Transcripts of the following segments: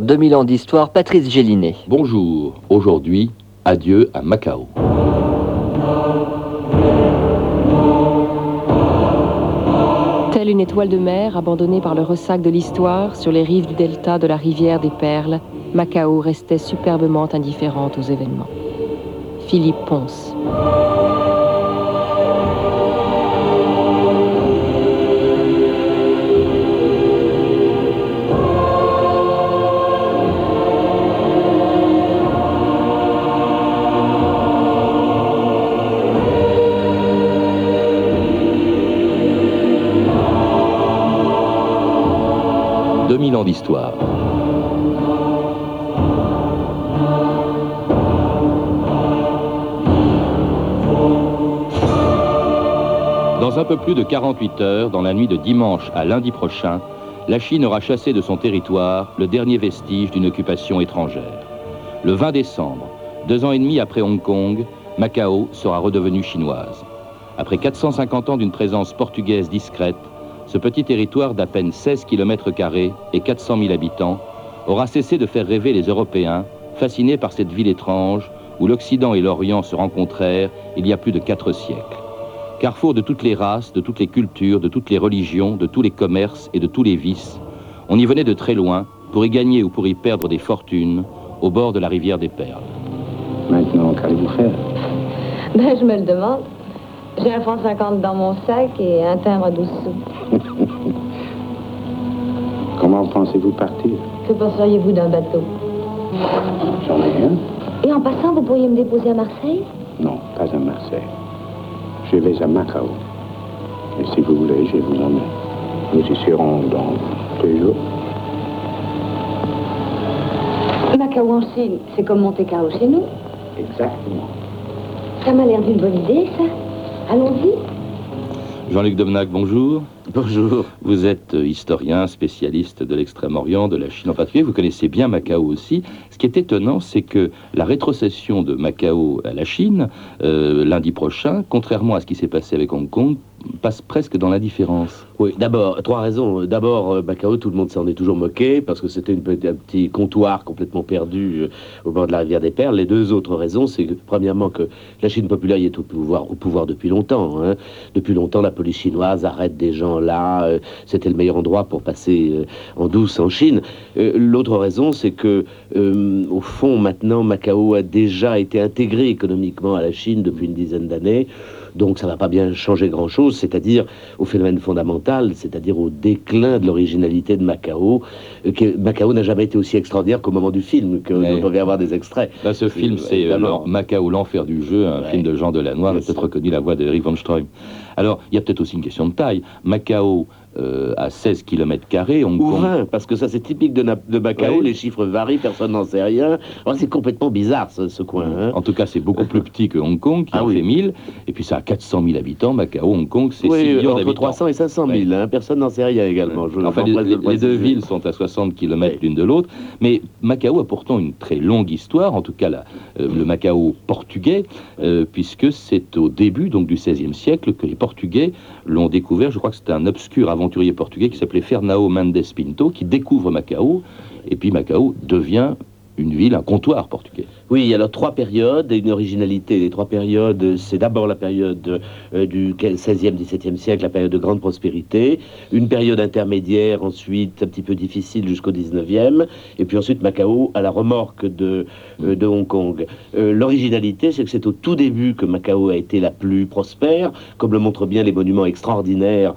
2000 ans d'histoire, Patrice Gélinet. Bonjour, aujourd'hui, adieu à Macao. Telle une étoile de mer abandonnée par le ressac de l'histoire sur les rives du delta de la rivière des Perles, Macao restait superbement indifférente aux événements. Philippe Ponce. Dans un peu plus de 48 heures, dans la nuit de dimanche à lundi prochain, la Chine aura chassé de son territoire le dernier vestige d'une occupation étrangère. Le 20 décembre, deux ans et demi après Hong Kong, Macao sera redevenue chinoise. Après 450 ans d'une présence portugaise discrète, ce petit territoire d'à peine 16 km et 400 000 habitants aura cessé de faire rêver les Européens, fascinés par cette ville étrange où l'Occident et l'Orient se rencontrèrent il y a plus de quatre siècles. Carrefour de toutes les races, de toutes les cultures, de toutes les religions, de tous les commerces et de tous les vices, on y venait de très loin pour y gagner ou pour y perdre des fortunes au bord de la rivière des Perles. Maintenant, qu'allez-vous faire? Ben, je me le demande. J'ai un franc 50 dans mon sac et un timbre à 12 sous. Comment pensez-vous partir? Que penseriez-vous d'un bateau? J'en ai un. Et en passant, vous pourriez me déposer à Marseille? Non, pas à Marseille. Je vais à Macao. Et si vous voulez, je vous emmène. Nous y serons dans deux jours. Macao en Chine, c'est comme Monte-Carlo chez nous. Exactement. Ça m'a l'air d'une bonne idée, ça. Allons-y. Jean-Luc Domnac, bonjour. Bonjour. Vous êtes euh, historien, spécialiste de l'Extrême-Orient, de la Chine en particulier. Vous connaissez bien Macao aussi. Ce qui est étonnant, c'est que la rétrocession de Macao à la Chine, euh, lundi prochain, contrairement à ce qui s'est passé avec Hong Kong, passe presque dans l'indifférence. Oui, d'abord, trois raisons. D'abord, euh, Macao, tout le monde s'en est toujours moqué parce que c'était un petit comptoir complètement perdu euh, au bord de la rivière des Perles. Les deux autres raisons, c'est que, premièrement que la Chine populaire y est au pouvoir, au pouvoir depuis longtemps. Hein. Depuis longtemps, la police chinoise arrête des gens là. Euh, c'était le meilleur endroit pour passer en douce en Chine. L'autre raison, c'est que, au fond, maintenant, Macao a déjà été intégré économiquement à la Chine depuis une dizaine d'années. Donc ça ne va pas bien changer grand-chose, c'est-à-dire au phénomène fondamental, c'est-à-dire au déclin de l'originalité de Macao. Euh, que Macao n'a jamais été aussi extraordinaire qu'au moment du film, que on devait avoir des extraits. Là, ce film, euh, c'est euh, Macao, l'enfer du jeu, un film de Jean Delannoy, a peut-être reconnu la voix de Eric von Stroheim. Alors, il y a peut-être aussi une question de taille. Macao, euh, à 16 km, Ou 20, parce que ça c'est typique de, de Macao, les chiffres varient, personne n'en sait rien. c'est complètement bizarre ce, coin. Hein. En tout cas, c'est beaucoup plus petit que Hong Kong, qui ah en fait 1000, et puis ça a 400 000 habitants. Macao, Hong Kong, c'est 6 millions entre 300 et 500 000, hein. personne n'en sait rien également. enfin, les, deux villes sont à 60 km l'une de l'autre, mais Macao a pourtant une très longue histoire, en tout cas euh, le Macao portugais, euh, puisque c'est au début donc du XVIe siècle que les Portugais l'ont découvert. Je crois que c'était un obscur avant portugais qui s'appelait Fernao Mendes Pinto, qui découvre Macao, et puis Macao devient une ville, un comptoir portugais. Oui, alors trois périodes et une originalité. Les trois périodes, c'est d'abord la période euh, du 16e, 17e siècle, la période de grande prospérité, une période intermédiaire, ensuite un petit peu difficile jusqu'au 19e, et puis ensuite Macao à la remorque de, euh, de Hong Kong. Euh, l'originalité, c'est que c'est au tout début que Macao a été la plus prospère, comme le montrent bien les monuments extraordinaires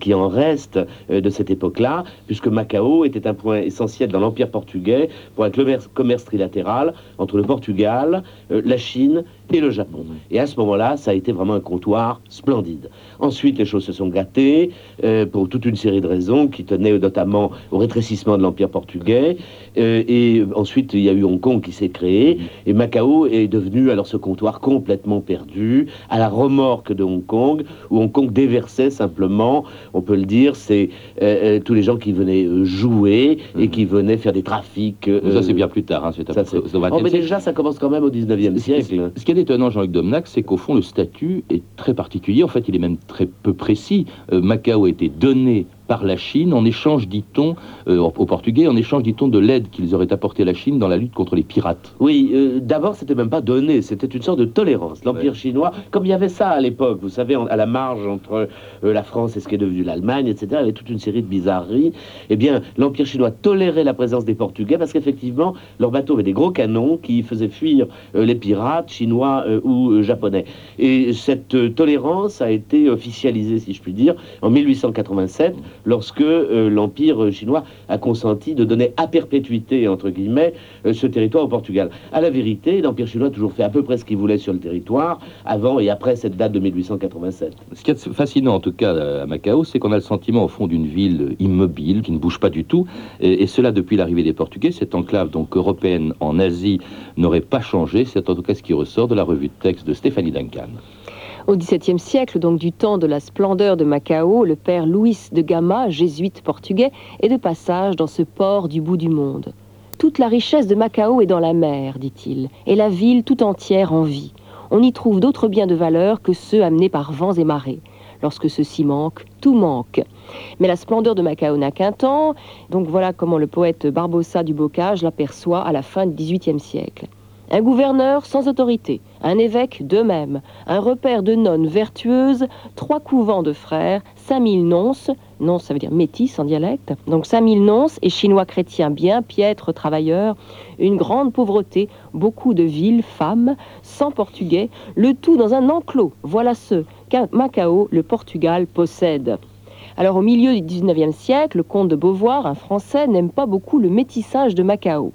qui en restent de cette époque-là, puisque Macao était un point essentiel dans l'Empire portugais pour un commerce trilatéral entre le Portugal, euh, la Chine et le Japon. Et à ce moment-là, ça a été vraiment un comptoir splendide. Ensuite, les choses se sont gâtées euh, pour toute une série de raisons qui tenaient notamment au rétrécissement de l'Empire portugais. Euh, et ensuite, il y a eu Hong Kong qui s'est créé. Et Macao est devenu alors ce comptoir complètement perdu, à la remorque de Hong Kong, où Hong Kong déversait simplement, on peut le dire, c'est euh, tous les gens qui venaient jouer et qui venaient faire des trafics. ça, c'est bien plus tard. Hein, ça, ça, oh, mais déjà, ça commence quand même au 19e siècle étonnant, Jean-Luc Domnac, c'est qu'au fond, le statut est très particulier. En fait, il est même très peu précis. Euh, Macao a été donné par la Chine en échange, dit-on, euh, aux Portugais, en échange, dit-on, de l'aide qu'ils auraient apporté à la Chine dans la lutte contre les pirates. Oui, euh, d'abord, c'était même pas donné, c'était une sorte de tolérance. L'Empire chinois, comme il y avait ça à l'époque, vous savez, en- à la marge entre euh, la France et ce qui est devenu l'Allemagne, etc., il y avait toute une série de bizarreries. Eh bien, l'Empire chinois tolérait la présence des Portugais parce qu'effectivement, leurs bateaux avaient des gros canons qui faisaient fuir euh, les pirates chinois ou japonais. Et cette tolérance a été officialisée, si je puis dire, en 1887, lorsque euh, l'Empire chinois a consenti de donner à perpétuité, entre guillemets, euh, ce territoire au Portugal. À la vérité, l'Empire chinois a toujours fait à peu près ce qu'il voulait sur le territoire, avant et après cette date de 1887. Ce qui est fascinant, en tout cas, à Macao, c'est qu'on a le sentiment, au fond, d'une ville immobile, qui ne bouge pas du tout. Et, et cela depuis l'arrivée des Portugais. Cette enclave, donc, européenne en Asie, n'aurait pas changé. C'est en tout cas ce qui ressort de la revue de texte de Stéphanie Duncan. Au XVIIe siècle, donc du temps de la splendeur de Macao, le père Luis de Gama, jésuite portugais, est de passage dans ce port du bout du monde. Toute la richesse de Macao est dans la mer, dit-il, et la ville tout entière en vie. On y trouve d'autres biens de valeur que ceux amenés par vents et marées. Lorsque ceci manque, tout manque. Mais la splendeur de Macao n'a qu'un temps, donc voilà comment le poète Barbossa du Bocage l'aperçoit à la fin du XVIIIe siècle. Un gouverneur sans autorité, un évêque de même, un repère de nonnes vertueuses, trois couvents de frères, 5000 nonces, nonces ça veut dire métis en dialecte, donc 5000 nonces et chinois chrétiens bien piètres travailleurs, une grande pauvreté, beaucoup de villes, femmes, sans portugais, le tout dans un enclos, voilà ce qu'à Macao le Portugal possède. Alors au milieu du 19e siècle, le comte de Beauvoir, un Français, n'aime pas beaucoup le métissage de Macao.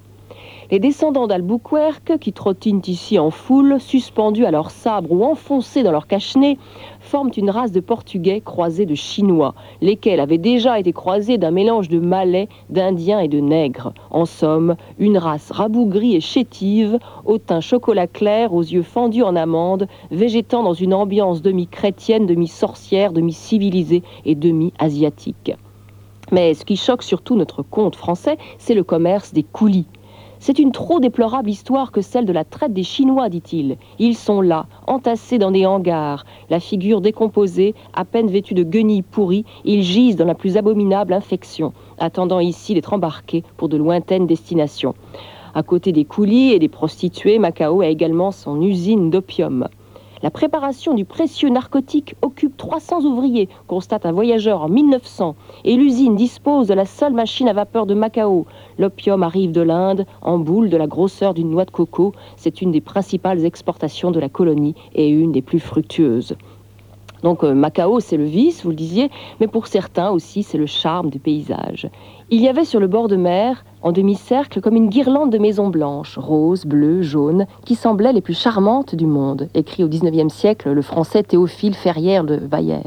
Les descendants d'Albuquerque, qui trottinent ici en foule, suspendus à leurs sabres ou enfoncés dans leurs cache-nez, forment une race de Portugais croisés de Chinois, lesquels avaient déjà été croisés d'un mélange de Malais, d'Indiens et de Nègres. En somme, une race rabougrie et chétive, au teint chocolat clair, aux yeux fendus en amande, végétant dans une ambiance demi-chrétienne, demi-sorcière, demi-civilisée et demi-asiatique. Mais ce qui choque surtout notre comte français, c'est le commerce des coulis. C'est une trop déplorable histoire que celle de la traite des Chinois, dit-il. Ils sont là, entassés dans des hangars, la figure décomposée, à peine vêtue de guenilles pourries, ils gisent dans la plus abominable infection, attendant ici d'être embarqués pour de lointaines destinations. À côté des coulis et des prostituées, Macao a également son usine d'opium. La préparation du précieux narcotique occupe 300 ouvriers, constate un voyageur en 1900, et l'usine dispose de la seule machine à vapeur de Macao. L'opium arrive de l'Inde, en boule de la grosseur d'une noix de coco. C'est une des principales exportations de la colonie et une des plus fructueuses. Donc euh, Macao, c'est le vice, vous le disiez, mais pour certains aussi, c'est le charme du paysage. Il y avait sur le bord de mer, en demi-cercle, comme une guirlande de maisons blanches, roses, bleues, jaunes, qui semblaient les plus charmantes du monde, écrit au XIXe siècle le français Théophile Ferrière de Bayer.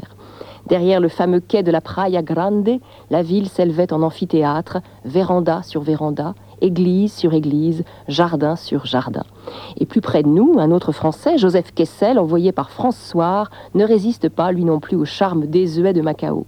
Derrière le fameux quai de la Praia Grande, la ville s'élevait en amphithéâtre, véranda sur véranda, église sur église, jardin sur jardin. Et plus près de nous, un autre Français, Joseph Kessel, envoyé par François, ne résiste pas, lui non plus, au charme désuet de Macao.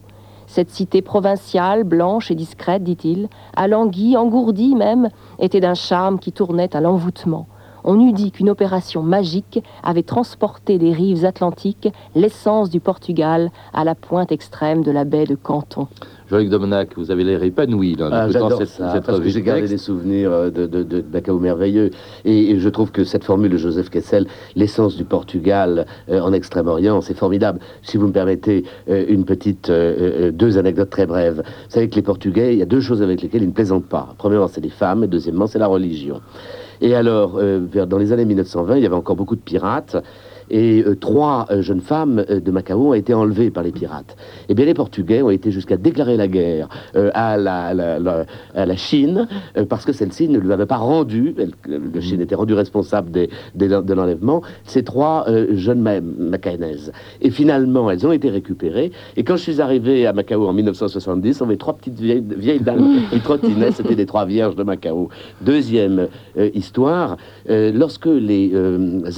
Cette cité provinciale, blanche et discrète, dit-il, alanguie, engourdie même, était d'un charme qui tournait à l'envoûtement. On eût dit qu'une opération magique avait transporté des rives atlantiques l'essence du Portugal à la pointe extrême de la baie de Canton. Jean-Luc Domenac, vous avez l'air épanoui là, Ah, J'adore cette, ça, cette parce que revue j'ai de gardé des souvenirs euh, de, de, de Macao merveilleux. Et, et je trouve que cette formule de Joseph Kessel, l'essence du Portugal euh, en Extrême-Orient, c'est formidable. Si vous me permettez euh, une petite, euh, deux anecdotes très brèves. Vous savez que les Portugais, il y a deux choses avec lesquelles ils ne plaisantent pas. Premièrement, c'est les femmes, et deuxièmement, c'est la religion. Et alors, euh, dans les années 1920, il y avait encore beaucoup de pirates. Et euh, trois euh, jeunes femmes euh, de Macao ont été enlevées par les pirates. Eh bien, les Portugais ont été jusqu'à déclarer la guerre à, la, la- la- à la Chine parce que celle-ci ne lui avait pas rendu, elle- la Chine était rendue responsable des- des- de l'enlèvement, ces trois jeunes ma. Et finalement, elles ont été récupérées. Et quand je suis arrivé à Macao en 1970, on avait trois petites vieilles, vieilles dames qui trottinaient, c'était des trois vierges de Macao. Deuxième histoire, lorsque les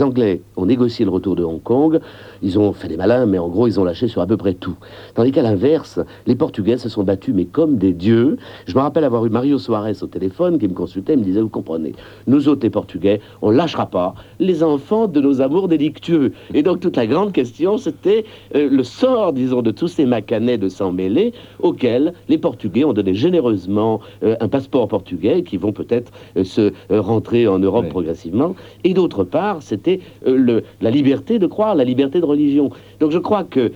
Anglais ont négocié le autour de Hong Kong. Ils ont fait des malins, mais en gros, ils ont lâché sur à peu près tout. Tandis qu'à l'inverse, les Portugais se sont battus, mais comme des dieux. Je me rappelle avoir eu Mario Soares au téléphone qui me consultait, il me disait, vous comprenez, nous autres, les Portugais, on lâchera pas les enfants de nos amours délictueux. Et donc, toute la grande question, c'était euh, le sort, disons, de tous ces macanais de sang mêlé auxquels les Portugais ont donné généreusement euh, un passeport portugais qui vont peut-être euh, se rentrer en Europe progressivement. Et d'autre part, c'était la liberté de croire, la liberté de religion. Donc je crois que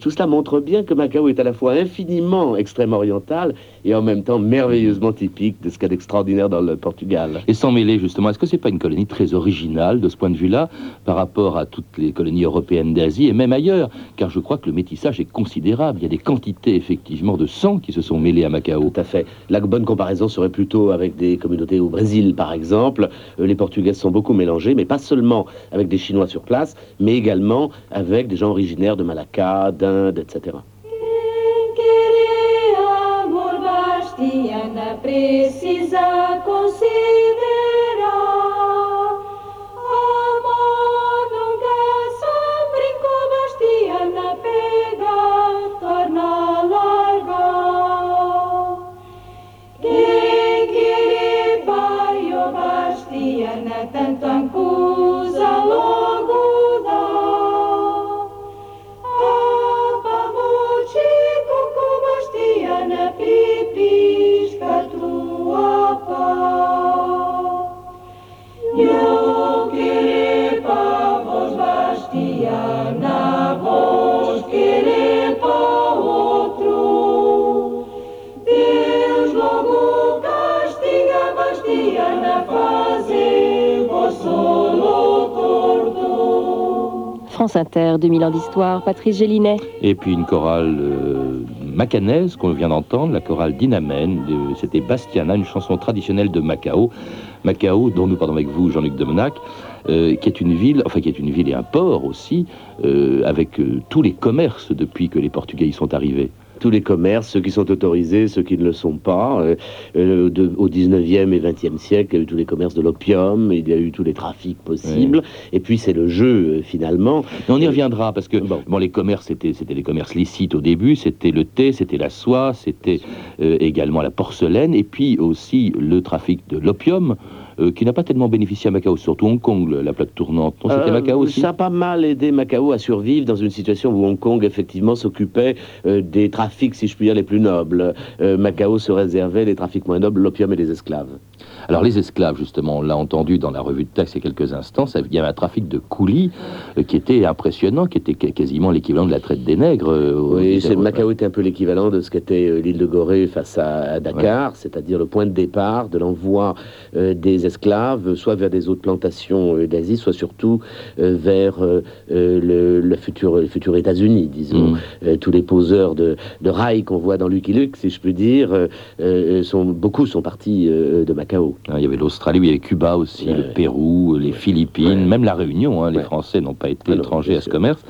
tout cela montre bien que Macao est à la fois infiniment extrême oriental et en même temps merveilleusement typique de ce qu'il y a d'extraordinaire dans le Portugal. Et sans mêler justement, est-ce que c'est pas une colonie très originale de ce point de vue-là par rapport à toutes les colonies européennes d'Asie et même ailleurs? Car je crois que le métissage est considérable. Il y a des quantités effectivement de sang qui se sont mêlées à Macao. Tout à fait. La bonne comparaison serait plutôt avec des communautés au Brésil par exemple. Euh, les Portugais sont beaucoup mélangés, mais pas seulement avec des Chinois sur place, mais également avec des gens originaires de Malacca, d'Inde, etc. e Ana precisa considerar. Amor nunca sofre como Bastiana pega, torna larga. Quem quer vai o Bastiana tanto ancora. Inter, 2000 ans d'histoire, Patrice Gélinet. Et puis une chorale euh, macanaise qu'on vient d'entendre, la chorale Dinamène, c'était Bastiana, une chanson traditionnelle de Macao. Macao, dont nous parlons avec vous, Jean-Luc Demenac, euh, qui est une ville, enfin qui est une ville et un port aussi, euh, avec tous les commerces depuis que les Portugais y sont arrivés tous les commerces, ceux qui sont autorisés, ceux qui ne le sont pas. Euh, euh, au 19e et 20e siècle, il y a eu tous les commerces de l'opium, il y a eu tous les trafics possibles. Et puis c'est le jeu, euh, finalement. on y reviendra, parce que bon. les commerces, c'était des commerces licites au début. C'était le thé, c'était la soie, c'était également la porcelaine, et puis aussi le trafic de l'opium. Euh, qui n'a pas tellement bénéficié à Macao, surtout Hong Kong, la plaque tournante. c'était euh, Macao aussi Ça a pas mal aidé Macao à survivre dans une situation où Hong Kong, effectivement, s'occupait euh, des trafics, si je puis dire, les plus nobles. Macao se réservait les trafics moins nobles, l'opium et les esclaves. Alors les esclaves, justement, on l'a entendu dans la revue de texte il y a quelques instants, ça, il y avait un trafic de coulis qui était impressionnant, qui était quasiment l'équivalent de la traite des nègres. oui, Macao était un peu l'équivalent de ce qu'était l'île de Gorée face à, Dakar, c'est-à-dire le point de départ de l'envoi des esclaves, soit vers des autres plantations euh, d'Asie, soit surtout euh, vers euh, le, le, futur, futur États-Unis, disons. Mm. tous les poseurs de, de rails qu'on voit dans Lucky Luke, si je peux dire, sont, beaucoup sont partis de Macao. Ah, il y avait l'Australie, il y avait Cuba aussi, le Pérou, les Philippines, même la Réunion. Hein, les Français n'ont pas été étrangers à ce commerce.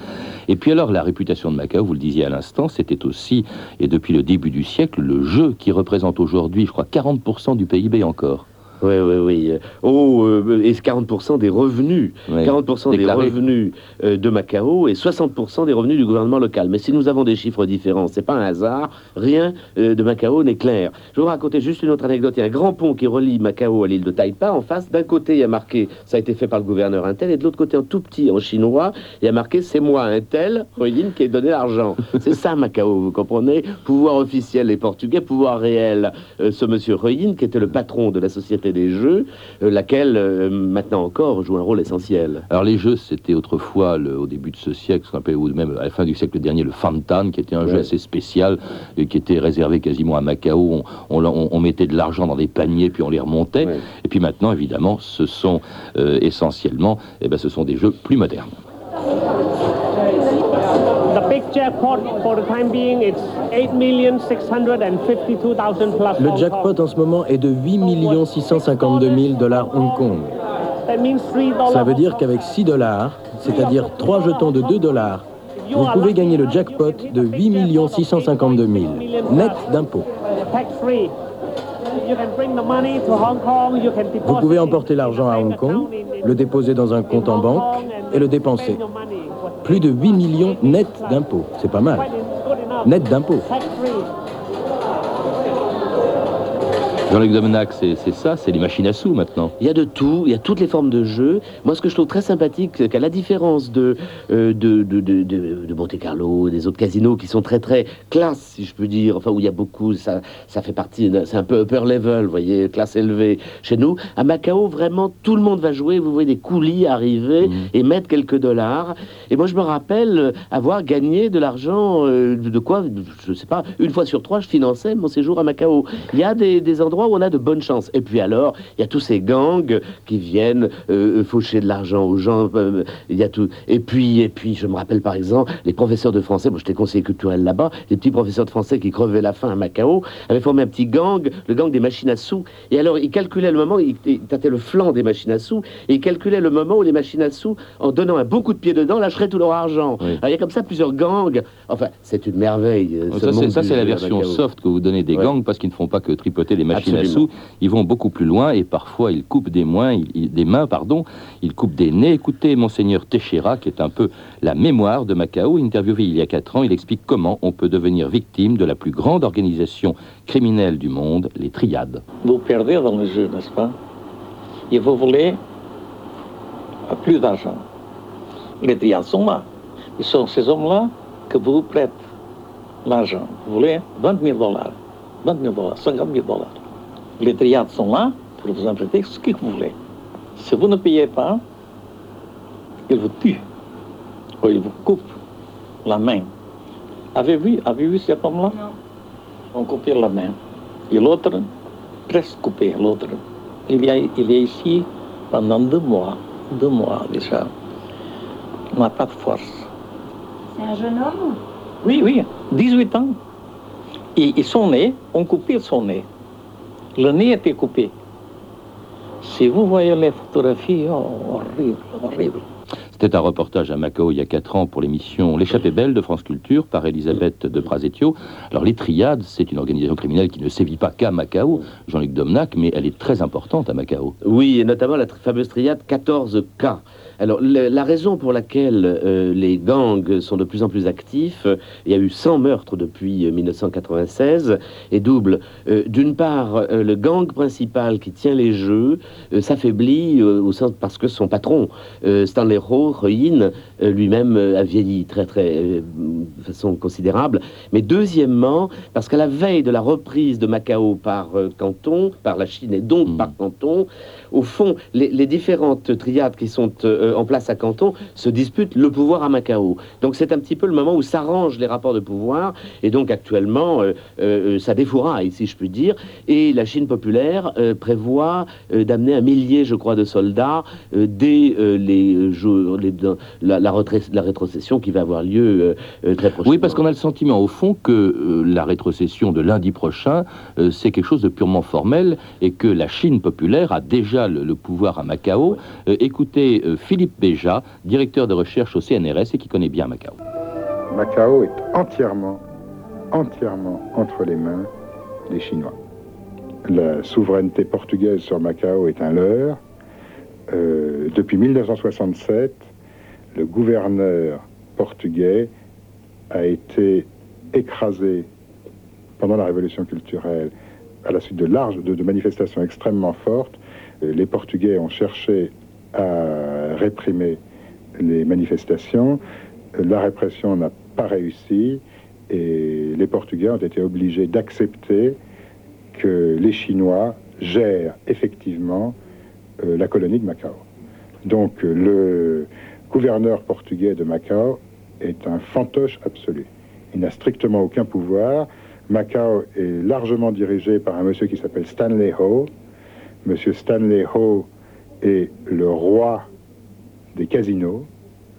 Et puis alors, la réputation de Macao, vous le disiez à l'instant, c'était aussi, et depuis le début du siècle, le jeu qui représente aujourd'hui, je crois, 40% du PIB encore. Oui, oui, oui. Oh, euh, et 40% des revenus, 40% des revenus euh, de Macao et 60% des revenus du gouvernement local. Mais si nous avons des chiffres différents, c'est pas un hasard, rien euh, de Macao n'est clair. Je vais vous raconter juste une autre anecdote. Il y a un grand pont qui relie Macao à l'île de Taipa. En face, d'un côté, il y a marqué, ça a été fait par le gouverneur Intel, et de l'autre côté, en tout petit, en chinois, il y a marqué, c'est moi, Intel, Ruyin, qui ai donné l'argent. c'est ça, Macao, vous comprenez? Pouvoir officiel les Portugais, pouvoir réel, ce monsieur Ruyin, qui était le patron de la société des jeux, euh, laquelle euh, maintenant encore joue un rôle essentiel. Alors les jeux, c'était autrefois, au début de ce siècle, ce qu'on appelait, ou même à la fin du siècle dernier, le Fantan, qui était un jeu assez spécial, et qui était réservé quasiment à Macao. On, mettait de l'argent dans des paniers, puis on les remontait. Et puis maintenant, évidemment, ce sont euh, essentiellement, eh ben, ce sont des jeux plus modernes. Le jackpot en ce moment est de 8 652 000 dollars Hong Kong. Ça veut dire qu'avec 6 dollars, c'est-à-dire 3 jetons de 2 dollars, vous pouvez gagner le jackpot de 8 652 000, net d'impôts. Vous pouvez emporter l'argent à Hong Kong, le déposer dans un compte en banque et le dépenser. Plus de 8 millions net d'impôts, c'est pas mal. Net d'impôts. Jean-Luc Domenac, c'est ça, c'est les machines à sous maintenant. Il y a de tout, il y a toutes les formes de jeux. Moi, ce que je trouve très sympathique, c'est qu'à la différence de, euh, de, de, de, de, Monte Carlo, des autres casinos qui sont très très classe, si je peux dire, enfin où il y a beaucoup, ça, ça fait partie, c'est un peu upper level, vous voyez, classe élevée. Chez nous, à Macao, vraiment, tout le monde va jouer. Vous voyez des coulis arriver mmh. et mettre quelques dollars. Et moi, je me rappelle avoir gagné de l'argent, euh, de quoi, je ne sais pas, une fois sur trois, je finançais mon séjour à Macao. Il y a des, des endroits où on a de bonnes chances. Et puis alors, il y a tous ces gangs qui viennent euh, faucher de l'argent aux gens. Euh, il y a tout. Et puis, et puis, je me rappelle par exemple, les professeurs de français. Moi, j'étais conseiller culturel là-bas. Les petits professeurs de français qui crevaient la faim à Macao avaient formé un petit gang, le gang des machines à sous. Et alors, ils calculaient le moment. Ils, tâtaient le flanc des machines à sous et ils calculaient le moment où les machines à sous, en donnant un bon coup de pied dedans, lâcheraient tout leur argent. Alors, il y a comme ça plusieurs gangs. Enfin, c'est une merveille. Euh, ça, c'est la version soft que vous donnez des gangs parce qu'ils ne font pas que tripoter des machines ils vont beaucoup plus loin et parfois ils coupent des, mains, des mains, pardon, ils coupent des nez. Écoutez Monseigneur Teixeira, qui est un peu la mémoire de Macao, interviewé il y a quatre ans, il explique comment on peut devenir victime de la plus grande organisation criminelle du monde, les triades. Vous perdez dans le jeu, n'est-ce pas? Et vous voulez plus d'argent. Les triades sont là. Ce sont ces hommes-là que vous prêtez l'argent. Vous voulez 20 000 dollars, 20 000 dollars, 50 000 dollars. Les triades sont là pour vous emprunter ce que vous voulez. Si vous ne payez pas, ils vous tuent ou ils vous coupent la main. Avez-vous vu, avez vu cet homme-là? On coupé la main. Et l'autre, presque coupé, l'autre. Il, il est ici pendant deux mois, deux mois déjà. Il n'a pas de force. C'est un jeune homme Oui, oui, 18 ans. Et, et son nez, on coupé son nez. Le nez était coupé. Si vous voyez les photographies, oh, horrible, horrible. C'était un reportage à Macao il y a 4 ans pour l'émission L'échappée belle de France Culture par Elisabeth de Prasetio. Alors les triades, c'est une organisation criminelle qui ne sévit pas qu'à Macao, Jean-Luc Domnac, mais elle est très importante à Macao. Oui, et notamment la fameuse triade 14K. Alors, la raison pour laquelle euh, les gangs sont de plus en plus actifs, euh, il y a eu 100 meurtres depuis 1996, euh, est double. D'une part, le gang principal qui tient les jeux s'affaiblit au sens parce que son patron, Stanley Ho, lui-même a vieilli très, très, de façon considérable. Mais deuxièmement, parce qu'à la veille de la reprise de Macao par Canton, par la Chine et donc hmm. par Canton, au fond, les, différentes triades qui sont en place à Canton se disputent le pouvoir à Macao. Donc c'est un petit peu le moment où s'arrangent les rapports de pouvoir, et donc actuellement, euh, euh, ça défouraille, si je puis dire, et la Chine populaire prévoit d'amener un millier, je crois, de soldats dès les jours, la, la, la, rétrocession qui va avoir lieu très prochainement. Oui, parce qu'on a le sentiment, au fond, que la rétrocession de lundi prochain, c'est quelque chose de purement formel, et que la Chine populaire a déjà le, pouvoir à Macao. Euh, écoutez euh, Philippe Béja, directeur de recherche au CNRS et qui connaît bien Macao. Macao est entièrement, entièrement entre les mains des Chinois. La souveraineté portugaise sur Macao est un leurre. Euh, depuis 1967, le gouverneur portugais a été écrasé pendant la révolution culturelle à la suite de larges de manifestations extrêmement fortes les Portugais ont cherché à réprimer les manifestations. La répression n'a pas réussi et les Portugais ont été obligés d'accepter que les Chinois gèrent effectivement euh, la colonie de Macao. Donc le gouverneur portugais de Macao est un fantoche absolu. Il n'a strictement aucun pouvoir. Macao est largement dirigé par un monsieur qui s'appelle Stanley Ho, M. Stanley Ho est le roi des casinos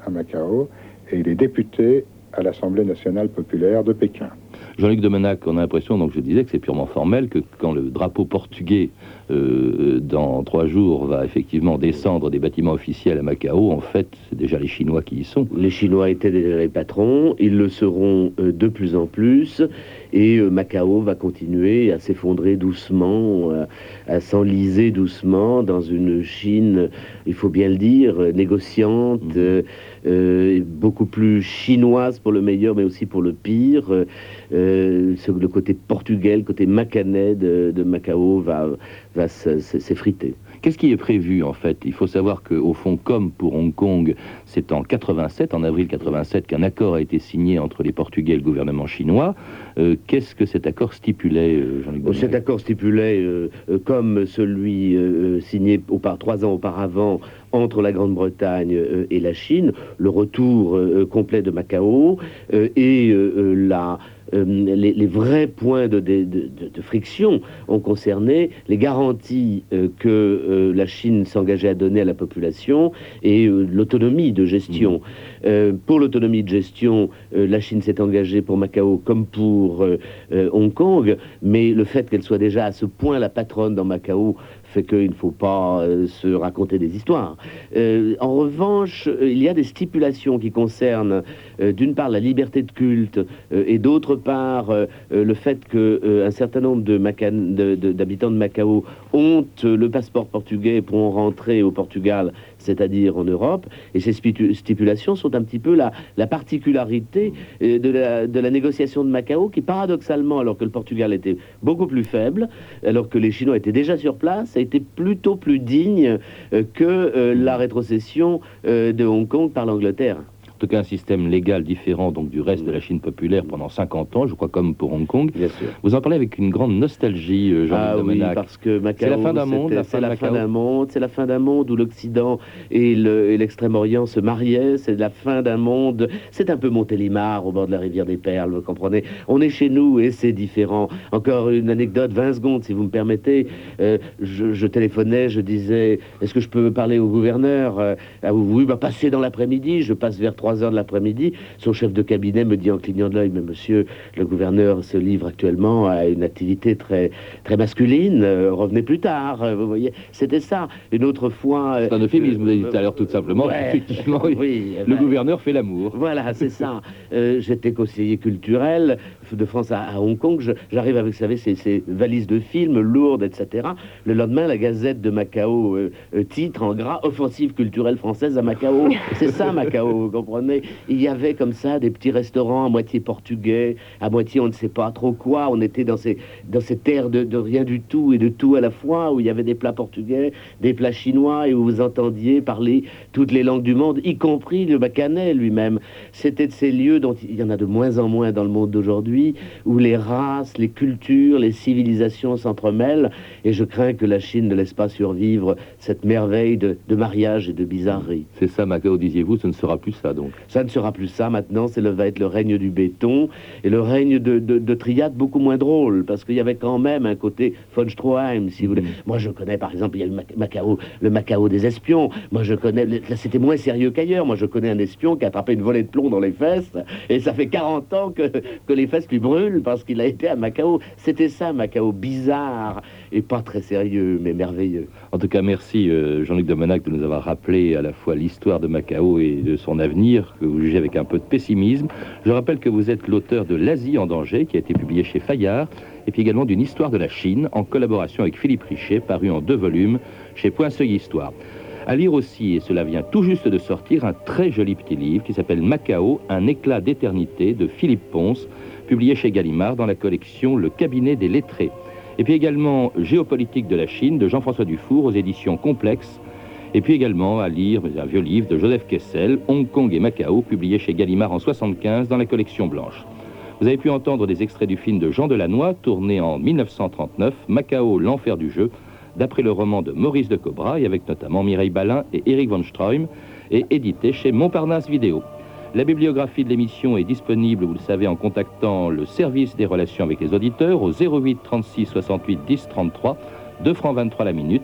à Macao et il est député à l'Assemblée nationale populaire de Pékin. Jean-Luc Domenac, on a l'impression, donc je disais que c'est purement formel, que quand le drapeau portugais, euh, dans trois jours, va effectivement descendre des bâtiments officiels à Macao, en fait, c'est déjà les Chinois qui y sont. Les Chinois étaient déjà les patrons, ils le seront euh, de plus en plus, et Macao va continuer à s'effondrer doucement, à s'enliser doucement dans une Chine, il faut bien le dire, négociante, mmh. Beaucoup plus chinoise pour le meilleur, mais aussi pour le pire. le côté portugais, le côté macanais de, Macao va s'effriter. Qu'est-ce qui est prévu en fait? Il faut savoir qu'au fond, comme pour Hong Kong, c'est en 87, en avril 87, qu'un accord a été signé entre les Portugais et le gouvernement chinois. Euh, qu'est-ce que cet accord stipulait, euh, Jean-Luc Cet accord stipulait, euh, comme celui signé trois ans auparavant entre la Grande-Bretagne et la Chine, le retour complet de Macao et la euh, les, vrais points de, friction ont concerné les garanties euh, que euh, la Chine s'engageait à donner à la population et l'autonomie de gestion. Mmh. pour l'autonomie de gestion, la Chine s'est engagée pour Macao comme pour Hong Kong, mais le fait qu'elle soit déjà à ce point la patronne dans Macao fait qu'il ne faut pas euh, se raconter des histoires. Euh, en revanche, euh, il y a des stipulations qui concernent d'une part la liberté de culte et d'autre part le fait qu'un certain nombre d'habitants de, Macao ont le passeport portugais pourront rentrer au Portugal c'est-à-dire en Europe. Et ces stipulations sont un petit peu la, la particularité euh, de la, négociation de Macao, qui paradoxalement, alors que le Portugal était beaucoup plus faible, alors que les Chinois étaient déjà sur place, a été plutôt plus digne euh, que euh, la rétrocession de Hong Kong par l'Angleterre tout cas un système légal différent donc du reste de la Chine populaire pendant 50 ans, je crois comme pour Hong Kong. Bien sûr. Vous en parlez avec une grande nostalgie, euh, Jean-Luc Ah oui, parce que Macao, c'est la fin d'un monde, c'est la fin d'un monde, c'est la fin d'un monde où l'Occident et l'Extrême-Orient se mariaient, c'est la fin d'un monde, c'est un peu Montélimar au bord de la rivière des Perles, vous comprenez On est chez nous et c'est différent. Encore une anecdote, 20 secondes si vous me permettez. Euh, je, téléphonais, je disais, est-ce que je peux parler au gouverneur? Euh, ah, Oui, bah passez dans l'après-midi, je passe vers 3 heures de l'après-midi, son chef de cabinet me dit en clignant de l'œil, mais monsieur, le gouverneur se livre actuellement à une activité très, très masculine, euh, revenez plus tard, euh, vous voyez. C'était ça. Une autre fois... C'est un euphémisme, vous avez dit tout à l'heure tout simplement. effectivement, oui, le gouverneur fait l'amour. Voilà, c'est ça. Euh, j'étais conseiller culturel de France à, Hong Kong. J'arrive avec, vous savez, ces, valises de films lourdes, etc. Le lendemain, la Gazette de Macao titre en gras Offensive culturelle française à Macao. C'est ça, Macao, vous comprenez il y avait comme ça des petits restaurants à moitié portugais, à moitié on ne sait pas trop quoi. On était dans ces, dans ces terres de, rien du tout et de tout à la fois, où il y avait des plats portugais, des plats chinois, et où vous entendiez parler toutes les langues du monde, y compris le bacanet lui-même. C'était de ces lieux dont il y en a de moins en moins dans le monde d'aujourd'hui, où les races, les cultures, les civilisations s'entremêlent, et je crains que la Chine ne laisse pas survivre cette merveille de, de mariage et de bizarrerie. C'est ça, Macao, disiez-vous, ce ne sera plus ça, donc. Ça ne sera plus ça maintenant, c'est le, va être le règne du béton et le règne de, de, triade beaucoup moins drôle parce qu'il y avait quand même un côté von Stroheim, si vous voulez. Mhm. Moi, je connais par exemple, il y a le Macao, le Macao des espions. Moi, je connais, là, c'était moins sérieux qu'ailleurs. Moi, je connais un espion qui a attrapé une volée de plomb dans les fesses et ça fait 40 ans que, que les fesses lui brûlent parce qu'il a été à Macao. C'était ça, Macao, bizarre et pas très sérieux, mais merveilleux. En tout cas, merci euh, Jean-Luc Domenac de nous avoir rappelé à la fois l'histoire de Macao et de son avenir que vous jugez avec un peu de pessimisme. Je rappelle que vous êtes l'auteur de L'Asie en danger, qui a été publié chez Fayard, et puis également d'une histoire de la Chine, en collaboration avec Philippe Richet, paru en deux volumes chez Point Seuil Histoire. À lire aussi, et cela vient tout juste de sortir, un très joli petit livre qui s'appelle Macao, un éclat d'éternité de Philippe Ponce, publié chez Gallimard dans la collection Le cabinet des lettrés. Et puis également Géopolitique de la Chine de Jean-François Dufour aux éditions Complexes, et puis également à lire un vieux livre de Joseph Kessel, Hong Kong et Macao, publié chez Gallimard en 75 dans la collection blanche. Vous avez pu entendre des extraits du film de Jean Delannoy, tourné en 1939, Macao, l'enfer du jeu, d'après le roman de Maurice de Cobra, et avec notamment Mireille Balin et Eric von Stroheim, et édité chez Montparnasse Vidéo. La bibliographie de l'émission est disponible, vous le savez, en contactant le service des relations avec les auditeurs au 08 36 68 10 33, 2 francs 23 la minute,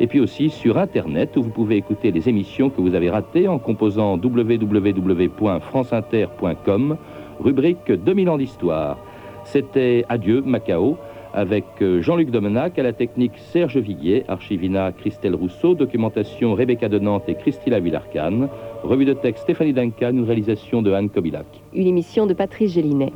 et puis aussi sur Internet où vous pouvez écouter les émissions que vous avez ratées en composant www.franceinter.com, rubrique 2000 ans d'histoire. C'était Adieu Macao avec euh, Jean-Luc Domenac, à la technique Serge Viguier, Archivina Christelle Rousseau, documentation Rebecca de Nantes et Christila Villarcan, revue de texte Stéphanie Duncan, une réalisation de Anne Kobilac. Une émission de Patrice Gélinet.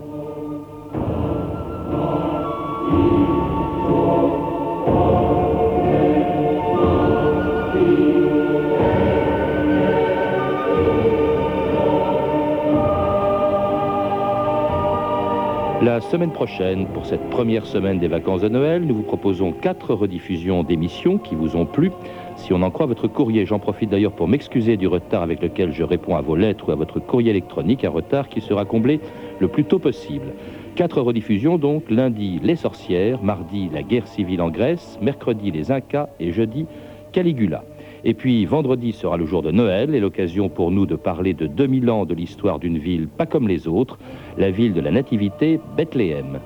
La semaine prochaine, pour cette première semaine des vacances de Noël, nous vous proposons quatre rediffusions d'émissions qui vous ont plu. Si on en croit votre courrier, j'en profite d'ailleurs pour m'excuser du retard avec lequel je réponds à vos lettres ou à votre courrier électronique, un retard qui sera comblé le plus tôt possible. Quatre rediffusions donc, lundi Les Sorcières, mardi La guerre civile en Grèce, mercredi Les Incas et jeudi Caligula. Et puis vendredi sera le jour de Noël et l'occasion pour nous de parler de 2000 ans de l'histoire d'une ville pas comme les autres, la ville de la Nativité, Bethléem.